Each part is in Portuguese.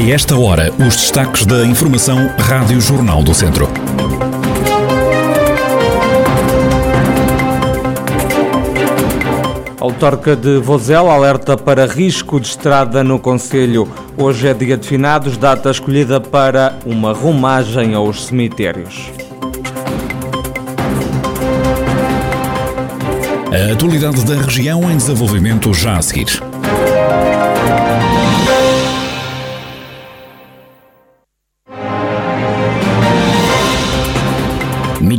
A esta hora, os destaques da Informação Rádio Jornal do Centro. A autarca de Vozela alerta para risco de estrada no Conselho. Hoje é dia de finados, data escolhida para uma rumagem aos cemitérios. A atualidade da região em desenvolvimento já a seguir.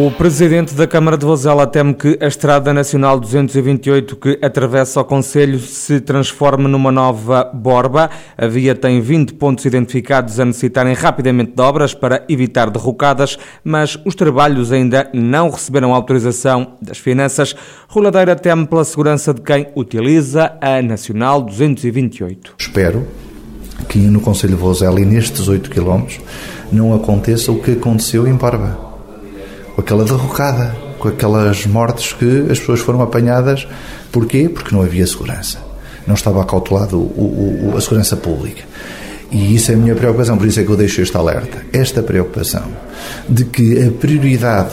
O presidente da Câmara de Vozela teme que a Estrada Nacional 228 que atravessa o Conselho se transforme numa nova borba. A via tem 20 pontos identificados a necessitarem rapidamente de obras para evitar derrocadas, mas os trabalhos ainda não receberam autorização das finanças. Roladeira teme pela segurança de quem utiliza a Nacional 228. Espero que no Conselho de Vozela e nestes 8 km não aconteça o que aconteceu em Borba com aquela derrocada, com aquelas mortes que as pessoas foram apanhadas. Porquê? Porque não havia segurança. Não estava acautelado o, o, a segurança pública. E isso é a minha preocupação, por isso é que eu deixo este alerta. Esta preocupação de que a prioridade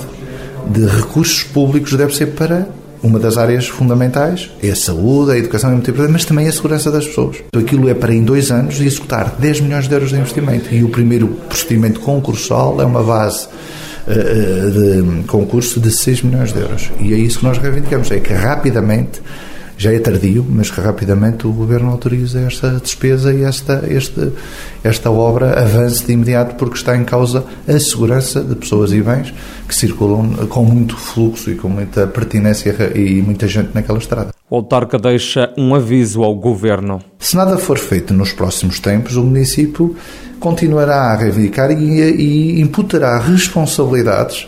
de recursos públicos deve ser para uma das áreas fundamentais, é a saúde, a educação é muito importante, mas também a segurança das pessoas. Aquilo é para em dois anos executar 10 milhões de euros de investimento. E o primeiro procedimento concursal é uma base de concurso de 6 milhões de euros. E é isso que nós reivindicamos, é que rapidamente, já é tardio, mas que rapidamente o Governo autorize esta despesa e esta, esta, esta obra avance de imediato, porque está em causa a segurança de pessoas e bens que circulam com muito fluxo e com muita pertinência e muita gente naquela estrada. O autarca deixa um aviso ao Governo. Se nada for feito nos próximos tempos, o município continuará a reivindicar e, e imputará responsabilidades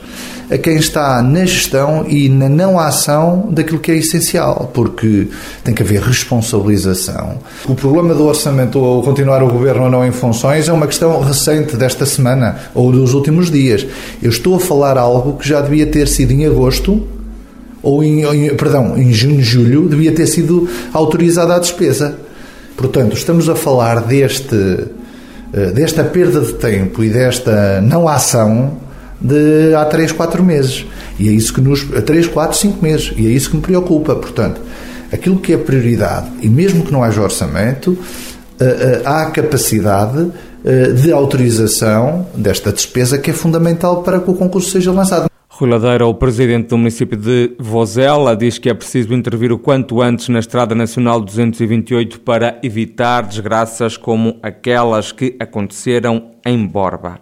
a quem está na gestão e na não ação daquilo que é essencial, porque tem que haver responsabilização. O problema do orçamento ou continuar o governo ou não em funções é uma questão recente desta semana ou dos últimos dias. Eu estou a falar algo que já devia ter sido em agosto ou em, em perdão, em junho, julho, devia ter sido autorizada a despesa. Portanto, estamos a falar deste eh, desta perda de tempo e desta não ação de há 3, 4 meses. E é isso que nos. 3, 4, 5 meses. E é isso que me preocupa. Portanto, aquilo que é prioridade, e mesmo que não haja orçamento, eh, eh, há a capacidade de autorização desta despesa que é fundamental para que o concurso seja lançado. Rui Ladeira, o presidente do município de Vozela, diz que é preciso intervir o quanto antes na Estrada Nacional 228 para evitar desgraças como aquelas que aconteceram em Borba.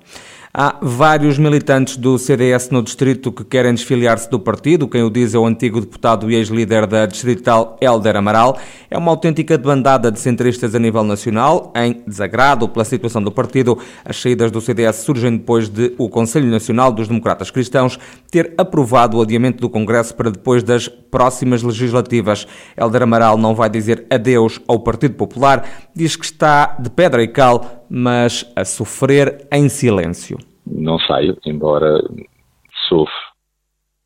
Há vários militantes do CDS no distrito que querem desfiliar-se do partido. Quem o diz é o antigo deputado e ex-líder da distrital Helder Amaral. É uma autêntica bandada de centristas a nível nacional. Em desagrado pela situação do partido, as saídas do CDS surgem depois de o Conselho Nacional dos Democratas Cristãos ter aprovado o adiamento do Congresso para depois das próximas legislativas. Helder Amaral não vai dizer adeus ao Partido Popular, diz que está de pedra e cal mas a sofrer em silêncio. Não saio, embora sofro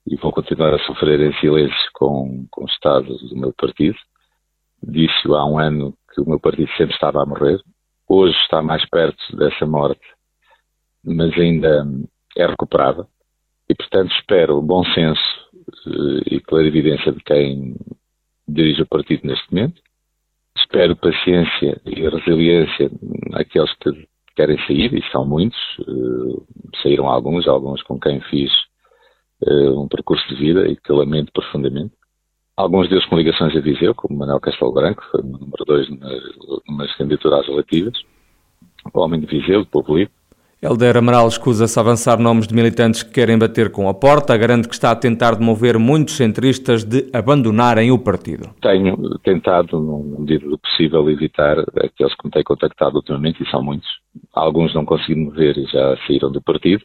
e vou continuar a sofrer em silêncio com, com o estado do meu partido. Disse há um ano que o meu partido sempre estava a morrer. Hoje está mais perto dessa morte, mas ainda é recuperada. E, portanto, espero bom senso eh, e clarividência de quem dirige o partido neste momento espero paciência e resiliência àqueles que querem sair, e são muitos, uh, saíram alguns, alguns com quem fiz uh, um percurso de vida e que lamento profundamente. Alguns deles com ligações a Viseu, como Manuel Castelo Branco, foi número dois nas, nas candidaturas relativas, o homem de Viseu, de Livre, Helder Amaral escusa-se avançar nomes de militantes que querem bater com a porta, garante que está a tentar demover muitos centristas de abandonarem o partido. Tenho tentado, na medida do possível, evitar aqueles que me têm contactado ultimamente, e são muitos. Alguns não consegui mover e já saíram do partido.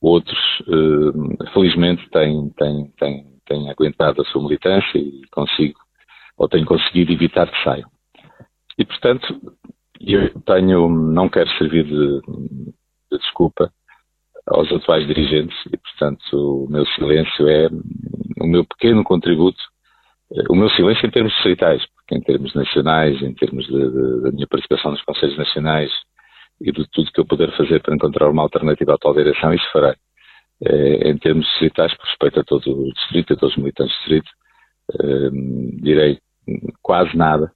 Outros, eh, felizmente, têm, têm, têm, têm aguentado a sua militância e consigo, ou tenho conseguido evitar que saiam. E, portanto, eu tenho, não quero servir de, de desculpa aos atuais dirigentes e, portanto, o meu silêncio é, o meu pequeno contributo, eh, o meu silêncio em termos distritais, porque em termos nacionais, em termos da minha participação nos Conselhos Nacionais e de tudo que eu puder fazer para encontrar uma alternativa à atual direção, isso farei. Eh, em termos distritais, por respeito a todo o distrito, a todos os militantes do distrito, eh, direi quase nada.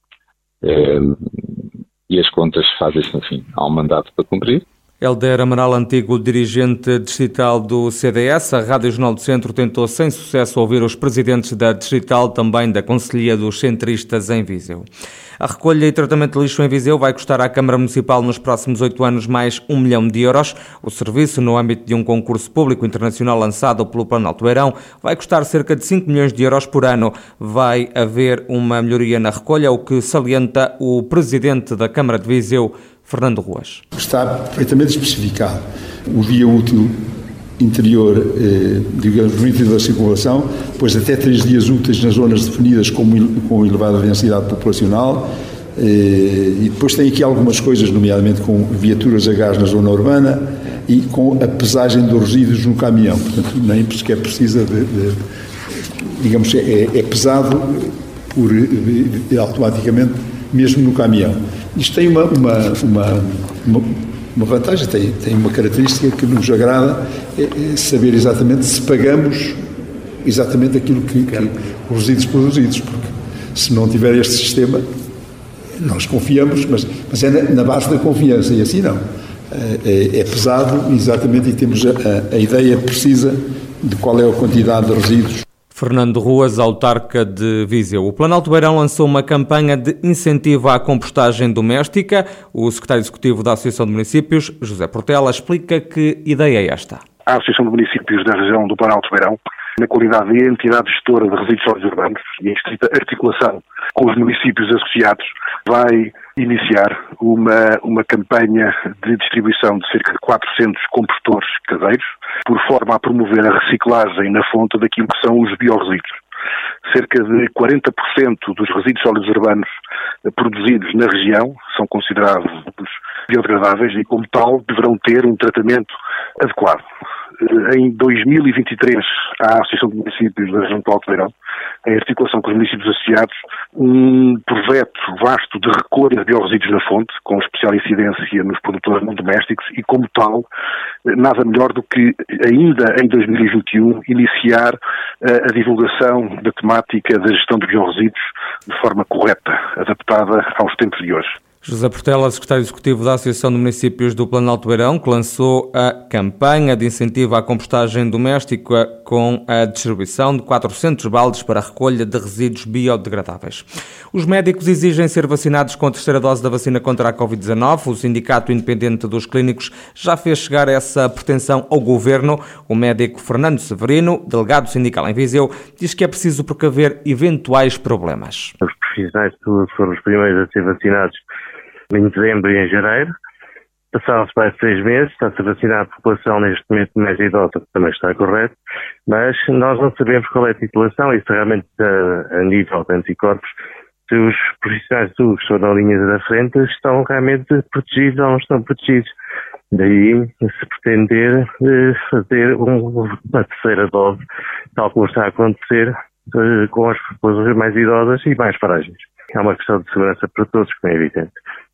e as contas fazem-se no fim. Há um mandato para cumprir Helder Amaral, antigo dirigente distrital do CDS, a Rádio Jornal do Centro tentou sem sucesso ouvir os presidentes da distrital, também da Conselhia dos Centristas em Viseu. A recolha e tratamento de lixo em Viseu vai custar à Câmara Municipal nos próximos oito anos mais um milhão de euros. O serviço, no âmbito de um concurso público internacional lançado pelo Planalto Beirão, vai custar cerca de 5 milhões de euros por ano. Vai haver uma melhoria na recolha, o que salienta o presidente da Câmara de Viseu, Fernando Ruas. Está perfeitamente especificado o dia útil interior, eh, digamos, interior da circulação, depois até três dias úteis nas zonas definidas com, com elevada densidade populacional, eh, e depois tem aqui algumas coisas, nomeadamente com viaturas a gás na zona urbana e com a pesagem dos resíduos no caminhão. Portanto, nem sequer precisa de, de digamos, é, é pesado por, eh, automaticamente mesmo no caminhão. Isto tem uma, uma, uma, uma, vantagem, tem, tem uma característica que nos agrada, é, é saber exatamente se pagamos exatamente aquilo que, que os resíduos produzidos, porque se não tiver este sistema, nós confiamos, mas, mas é na, na base da confiança, e assim não. É, é, é pesado, exatamente, e temos a, a, a ideia precisa de qual é a quantidade de resíduos Fernando Ruas, autarca de Viseu. O Planalto Beirão lançou uma campanha de incentivo à compostagem doméstica. O secretário executivo da Associação de Municípios, José Portela, explica que ideia é esta. A Associação de Municípios da região do Planalto Beirão, na qualidade de entidade gestora de resíduos sólidos urbanos e em estrita articulação com os municípios associados, vai iniciar uma, uma campanha de distribuição de cerca de 400 compostores caseiros, por forma a promover a reciclagem na fonte daquilo que são os biorresíduos. Cerca de 40% dos resíduos sólidos urbanos produzidos na região são considerados biodegradáveis e, como tal, deverão ter um tratamento adequado. Em 2023, a Associação de Municípios da Região do Alto Beirão, em articulação com os municípios associados, um projeto vasto de recolha de biorresíduos na fonte, com especial incidência nos produtores não domésticos e, como tal, nada melhor do que, ainda em 2021, iniciar eh, a divulgação da temática da gestão de biorresíduos de forma correta, adaptada aos tempos de hoje. José Portela, secretário executivo da Associação de Municípios do Planalto Beirão, que lançou a campanha de incentivo à compostagem doméstica com a distribuição de 400 baldes para a recolha de resíduos biodegradáveis. Os médicos exigem ser vacinados com a terceira dose da vacina contra a Covid-19. O Sindicato Independente dos Clínicos já fez chegar essa pretensão ao Governo. O médico Fernando Severino, delegado sindical em Viseu, diz que é preciso precaver eventuais problemas. Os profissionais saúde foram os primeiros a ser vacinados em dezembro e em janeiro. Passaram-se mais seis meses, está-se a vacinar a população neste momento mais idosa, também está correto, mas nós não sabemos qual é a titulação, isso realmente a, a nível de anticorpos, se os profissionais saúde que estão na linha da frente estão realmente protegidos ou não estão protegidos. Daí se pretender eh, fazer uma terceira dose, tal como está a acontecer eh, com as populações mais idosas e mais frágeis. É uma questão de segurança para todos, como é evidente.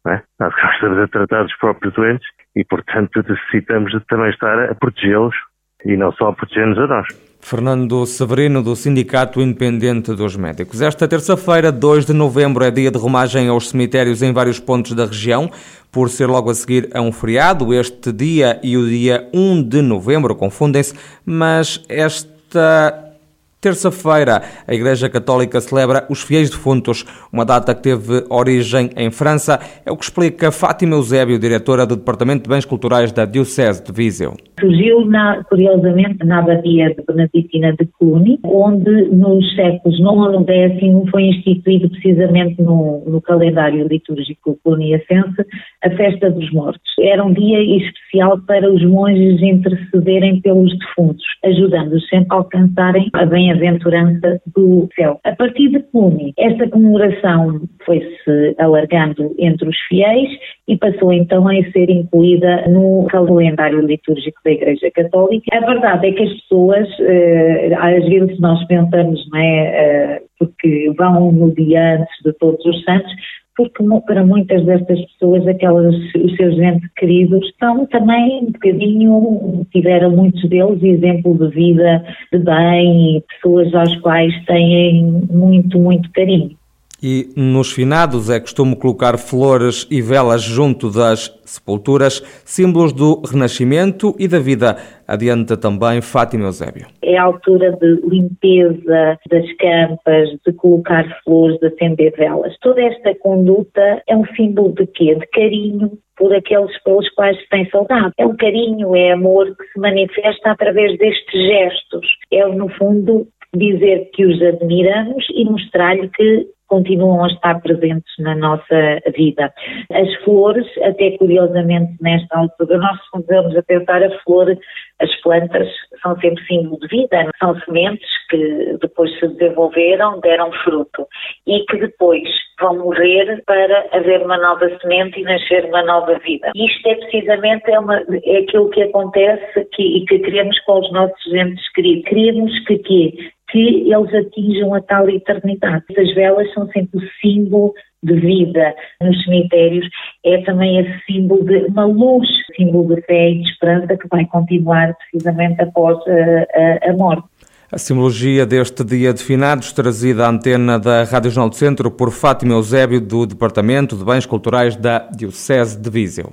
É? Nós estamos a tratar dos próprios doentes e, portanto, necessitamos de também estar a protegê-los e não só a proteger-nos a nós. Fernando Severino, do Sindicato Independente dos Médicos. Esta terça-feira, 2 de novembro, é dia de romagem aos cemitérios em vários pontos da região, por ser logo a seguir a um feriado. Este dia e o dia 1 de novembro confundem-se, mas esta Terça-feira, a Igreja Católica celebra os fiéis defuntos, uma data que teve origem em França, é o que explica Fátima Eusébio, diretora do Departamento de Bens Culturais da Diocese de Viseu. Surgiu, na, curiosamente, na abadia de Beneditina de Cluny, onde nos séculos IX e X foi instituído precisamente no, no calendário litúrgico cluniacense a Festa dos Mortos. Era um dia especial para os monges intercederem pelos defuntos, ajudando-os sempre a alcançarem a bem bem-aventurança do céu. A partir de Cluny, esta comemoração foi-se alargando entre os fiéis e passou então a ser incluída no calendário litúrgico da Igreja Católica. A verdade é que as pessoas, eh, às vezes nós pensamos, não é, eh, porque vão no dia antes de todos os santos, porque para muitas destas pessoas, aquelas, os seus entes queridos, são também um bocadinho, tiveram muitos deles exemplo de vida, de bem, pessoas às quais têm muito, muito carinho. E nos finados é costume colocar flores e velas junto das sepulturas, símbolos do renascimento e da vida. Adianta também Fátima Eusébio. É a altura de limpeza das campas, de colocar flores, de acender velas. Toda esta conduta é um símbolo de quê? De carinho, por aqueles pelos quais se tem saudade. É um carinho, é amor que se manifesta através destes gestos. É, no fundo, dizer que os admiramos e mostrar-lhe que continuam a estar presentes na nossa vida. As flores, até curiosamente nesta altura, nós vamos a pensar a flor, as plantas são sempre símbolo de vida, são sementes que depois se desenvolveram, deram fruto e que depois vão morrer para haver uma nova semente e nascer uma nova vida. Isto é precisamente é, uma, é aquilo que acontece que, e que queremos com os nossos entes queridos. Queremos que, que que eles atinjam a tal eternidade. Essas velas são sempre o símbolo de vida nos cemitérios, é também esse símbolo de uma luz, símbolo de fé e de esperança que vai continuar precisamente após a, a, a morte. A simbologia deste dia de finados, trazida à antena da Rádio Jornal do Centro por Fátima Eusébio, do Departamento de Bens Culturais da Diocese de Viseu.